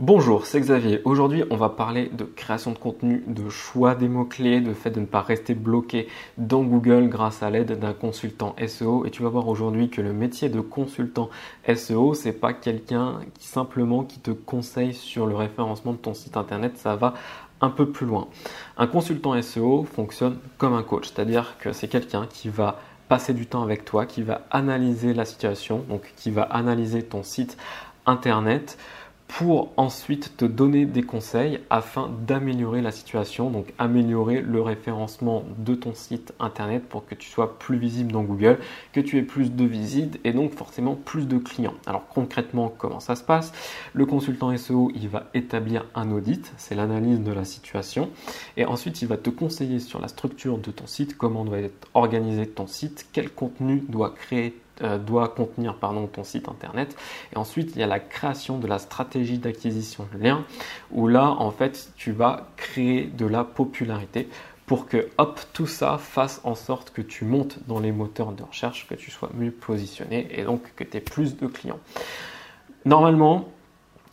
Bonjour, c'est Xavier. Aujourd'hui, on va parler de création de contenu, de choix des mots-clés, de fait de ne pas rester bloqué dans Google grâce à l'aide d'un consultant SEO. Et tu vas voir aujourd'hui que le métier de consultant SEO, c'est pas quelqu'un qui simplement qui te conseille sur le référencement de ton site internet, ça va un peu plus loin. Un consultant SEO fonctionne comme un coach, c'est-à-dire que c'est quelqu'un qui va passer du temps avec toi, qui va analyser la situation, donc qui va analyser ton site internet pour ensuite te donner des conseils afin d'améliorer la situation, donc améliorer le référencement de ton site internet pour que tu sois plus visible dans Google, que tu aies plus de visites et donc forcément plus de clients. Alors concrètement, comment ça se passe? Le consultant SEO, il va établir un audit, c'est l'analyse de la situation, et ensuite il va te conseiller sur la structure de ton site, comment doit être organisé ton site, quel contenu doit créer euh, doit contenir pardon, ton site internet. Et ensuite, il y a la création de la stratégie d'acquisition de liens, où là, en fait, tu vas créer de la popularité pour que, hop, tout ça fasse en sorte que tu montes dans les moteurs de recherche, que tu sois mieux positionné et donc que tu aies plus de clients. Normalement,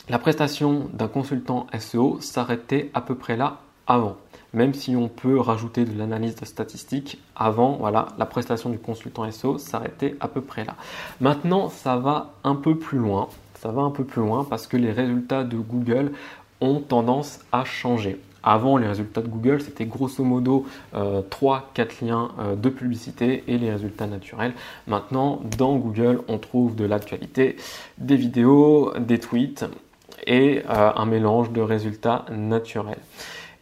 la prestation d'un consultant SEO s'arrêtait à peu près là avant même si on peut rajouter de l'analyse de statistiques, avant, voilà, la prestation du consultant SEO s'arrêtait à peu près là. Maintenant, ça va un peu plus loin. Ça va un peu plus loin parce que les résultats de Google ont tendance à changer. Avant, les résultats de Google, c'était grosso modo 3-4 euh, liens euh, de publicité et les résultats naturels. Maintenant, dans Google, on trouve de l'actualité, des vidéos, des tweets et euh, un mélange de résultats naturels.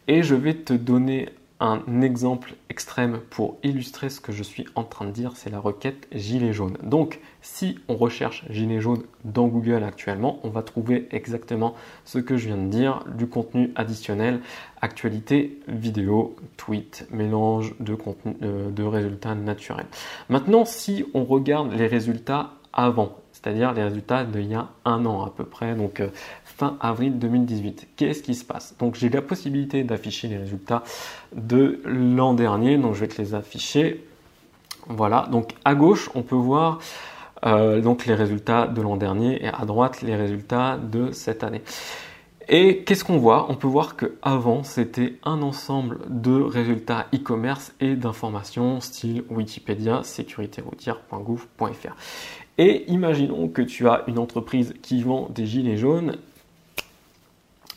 Et je vais te donner un exemple extrême pour illustrer ce que je suis en train de dire, c'est la requête gilet jaune. Donc, si on recherche gilet jaune dans Google actuellement, on va trouver exactement ce que je viens de dire, du contenu additionnel, actualité, vidéo, tweet, mélange de, contenu, euh, de résultats naturels. Maintenant, si on regarde les résultats avant, c'est-à-dire les résultats d'il y a un an à peu près, donc euh, fin avril 2018. Qu'est-ce qui se passe? Donc j'ai la possibilité d'afficher les résultats de l'an dernier, donc je vais te les afficher. Voilà, donc à gauche on peut voir euh, donc les résultats de l'an dernier et à droite les résultats de cette année. Et qu'est-ce qu'on voit? On peut voir que avant c'était un ensemble de résultats e-commerce et d'informations style Wikipédia, sécuritéroutière.gouv.fr. Et imaginons que tu as une entreprise qui vend des gilets jaunes.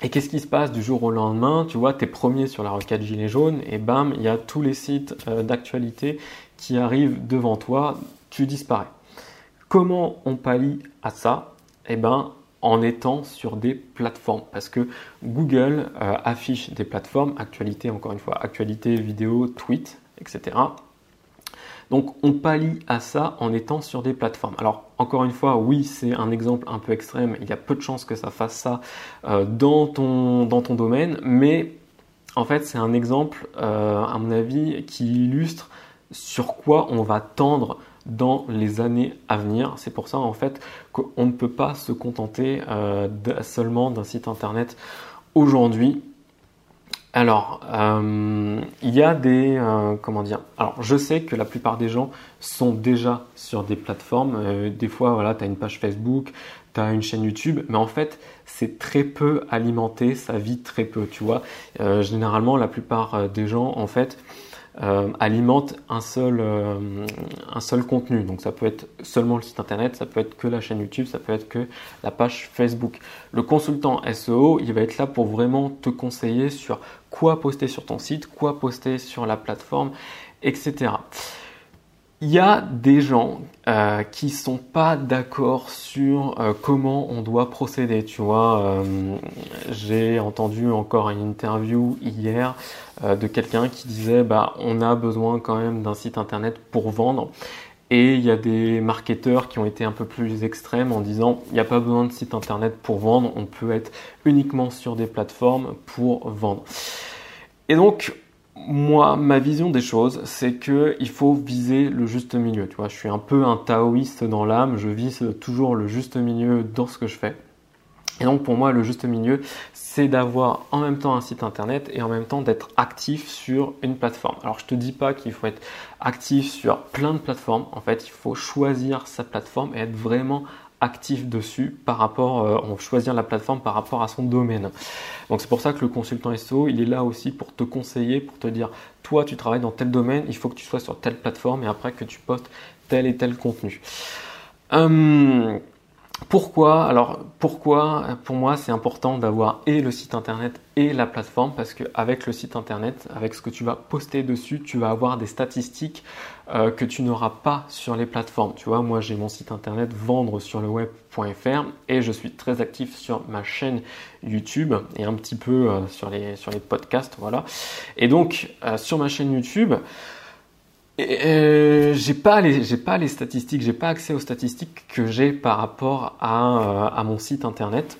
Et qu'est-ce qui se passe du jour au lendemain? Tu vois, tu es premier sur la requête gilets jaunes et bam, il y a tous les sites euh, d'actualité qui arrivent devant toi, tu disparais. Comment on pallie à ça? Eh ben, en étant sur des plateformes. Parce que Google euh, affiche des plateformes, actualité, encore une fois, actualité, vidéo, tweet, etc. Donc on pallie à ça en étant sur des plateformes. Alors encore une fois, oui, c'est un exemple un peu extrême. Il y a peu de chances que ça fasse ça euh, dans, ton, domaine, mais en fait c'est un exemple, euh, à mon avis, qui illustre sur quoi on va tendre dans les années à venir. C'est pour ça en fait qu'on ne peut pas se contenter euh, seulement d'un site internet aujourd'hui. Alors, euh, il y a des... Euh, comment dire Alors, je sais que la plupart des gens sont déjà sur des plateformes. Des fois, voilà, tu as une page Facebook, tu as une chaîne YouTube, mais en fait, c'est très peu alimenté, ça vit très peu, tu vois. généralement, la plupart des gens, en fait, euh, alimente un seul, euh, un seul contenu. Donc ça peut être seulement le site internet, ça peut être que la chaîne YouTube, ça peut être que la page Facebook. Le consultant SEO, il va être là pour vraiment te conseiller sur quoi poster sur ton site, quoi poster sur la plateforme, etc. Il y a des gens euh, qui sont pas d'accord sur euh, comment on doit procéder. Tu vois, euh, j'ai entendu encore une interview hier euh, de quelqu'un qui disait bah on a besoin quand même d'un site internet pour vendre. Et il y a des marketeurs qui ont été un peu plus extrêmes en disant il n'y a pas besoin de site internet pour vendre, on peut être uniquement sur des plateformes pour vendre. Et donc moi, ma vision des choses, c'est que il faut viser le juste milieu. Tu vois, je suis un peu un taoïste dans l'âme. Je vise toujours le juste milieu dans ce que je fais. Et donc pour moi, le juste milieu, c'est d'avoir en même temps un site internet et en même temps d'être actif sur une plateforme. Alors je te dis pas qu'il faut être actif sur plein de plateformes. En fait, il faut choisir sa plateforme et être vraiment actif dessus par rapport, euh, on choisir la plateforme par rapport à son domaine. Donc c'est pour ça que le consultant SEO, il est là aussi pour te conseiller, pour te dire, toi tu travailles dans tel domaine, il faut que tu sois sur telle plateforme et après que tu postes tel et tel contenu. Hum, pourquoi Alors pourquoi pour moi c'est important d'avoir et le site internet et la plateforme parce qu'avec le site internet, avec ce que tu vas poster dessus, tu vas avoir des statistiques euh, que tu n'auras pas sur les plateformes. Tu vois, moi j'ai mon site internet vendre sur le web.fr et je suis très actif sur ma chaîne YouTube et un petit peu euh, sur, les, sur les podcasts, voilà. Et donc euh, sur ma chaîne YouTube, euh, j'ai pas les j'ai pas les statistiques, j'ai pas accès aux statistiques que j'ai par rapport à, euh, à, mon site internet.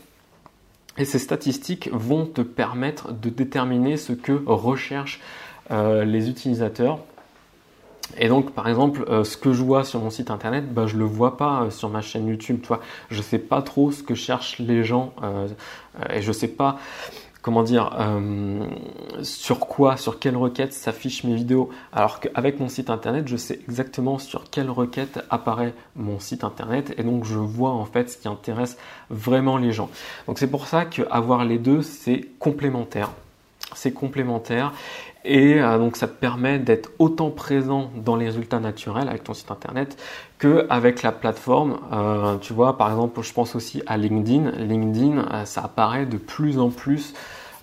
Et ces statistiques vont te permettre de déterminer ce que recherchent euh, les utilisateurs. Et donc, par exemple, euh, ce que je vois sur mon site internet, bah, je le vois pas sur ma chaîne YouTube. Tu vois, je sais pas trop ce que cherchent les gens et je sais pas comment dire, euh, sur quoi, sur quelle requête s'affichent mes vidéos. Alors qu'avec mon site internet, je sais exactement sur quelle requête apparaît mon site internet et donc je vois en fait ce qui intéresse vraiment les gens. Donc c'est pour ça qu'avoir les deux, c'est complémentaire. C'est complémentaire et euh, donc ça te permet d'être autant présent dans les résultats naturels avec ton site internet qu'avec la plateforme. Euh, tu vois, par exemple, je pense aussi à LinkedIn. LinkedIn, euh, ça apparaît de plus en plus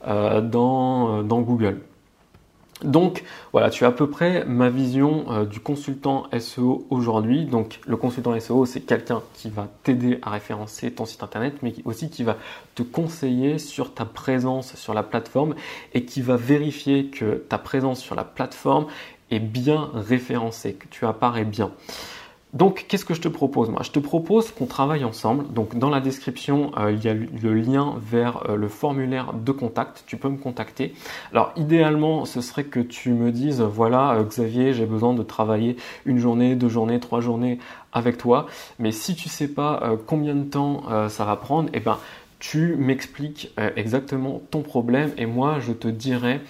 dans, dans Google. Donc voilà, tu as à peu près ma vision euh, du consultant SEO aujourd'hui. Donc le consultant SEO, c'est quelqu'un qui va t'aider à référencer ton site internet, mais aussi qui va te conseiller sur ta présence sur la plateforme et qui va vérifier que ta présence sur la plateforme est bien référencée, que tu apparais bien. Donc, qu'est-ce que je te propose Moi, je te propose qu'on travaille ensemble. Donc, dans la description, euh, il y a le lien vers euh, le formulaire de contact. Tu peux me contacter. Alors, idéalement, ce serait que tu me dises, voilà, euh, Xavier, j'ai besoin de travailler une journée, deux journées, trois journées avec toi. Mais si tu sais pas combien de temps ça va prendre, eh ben, tu m'expliques exactement ton problème et moi, je te dirai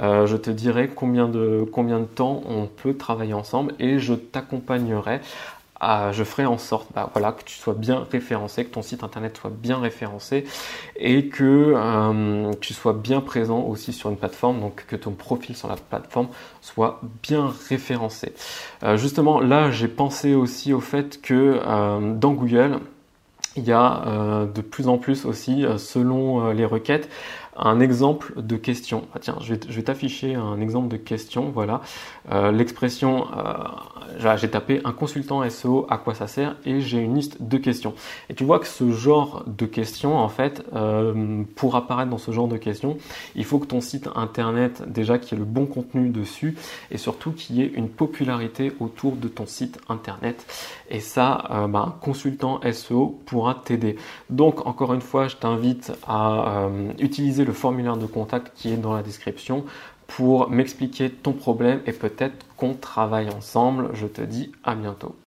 euh, je te dirai combien de, combien de temps on peut travailler ensemble et je t'accompagnerai. je ferai en sorte bah, voilà, que tu sois bien référencé, que ton site internet soit bien référencé et que euh, tu sois bien présent aussi sur une plateforme, donc que ton profil sur la plateforme soit bien référencé. Euh, justement, là, j'ai pensé aussi au fait que dans Google, il y a de plus en plus aussi, selon les requêtes, un exemple de question. Ah, tiens, je vais, t'afficher un exemple de question. Voilà, euh, l'expression, euh, j'ai tapé un consultant SEO, à quoi ça sert, et j'ai une liste de questions. Et tu vois que ce genre de questions, en fait, euh, pour apparaître dans ce genre de questions, il faut que ton site internet déjà qu'il y ait le bon contenu dessus, et surtout qu'il y ait une popularité autour de ton site internet. Et ça, bah, un consultant SEO pourra t'aider. Donc, encore une fois, je t'invite à le formulaire de contact qui est dans la description pour m'expliquer ton problème et peut-être qu'on travaille ensemble. Je te dis à bientôt.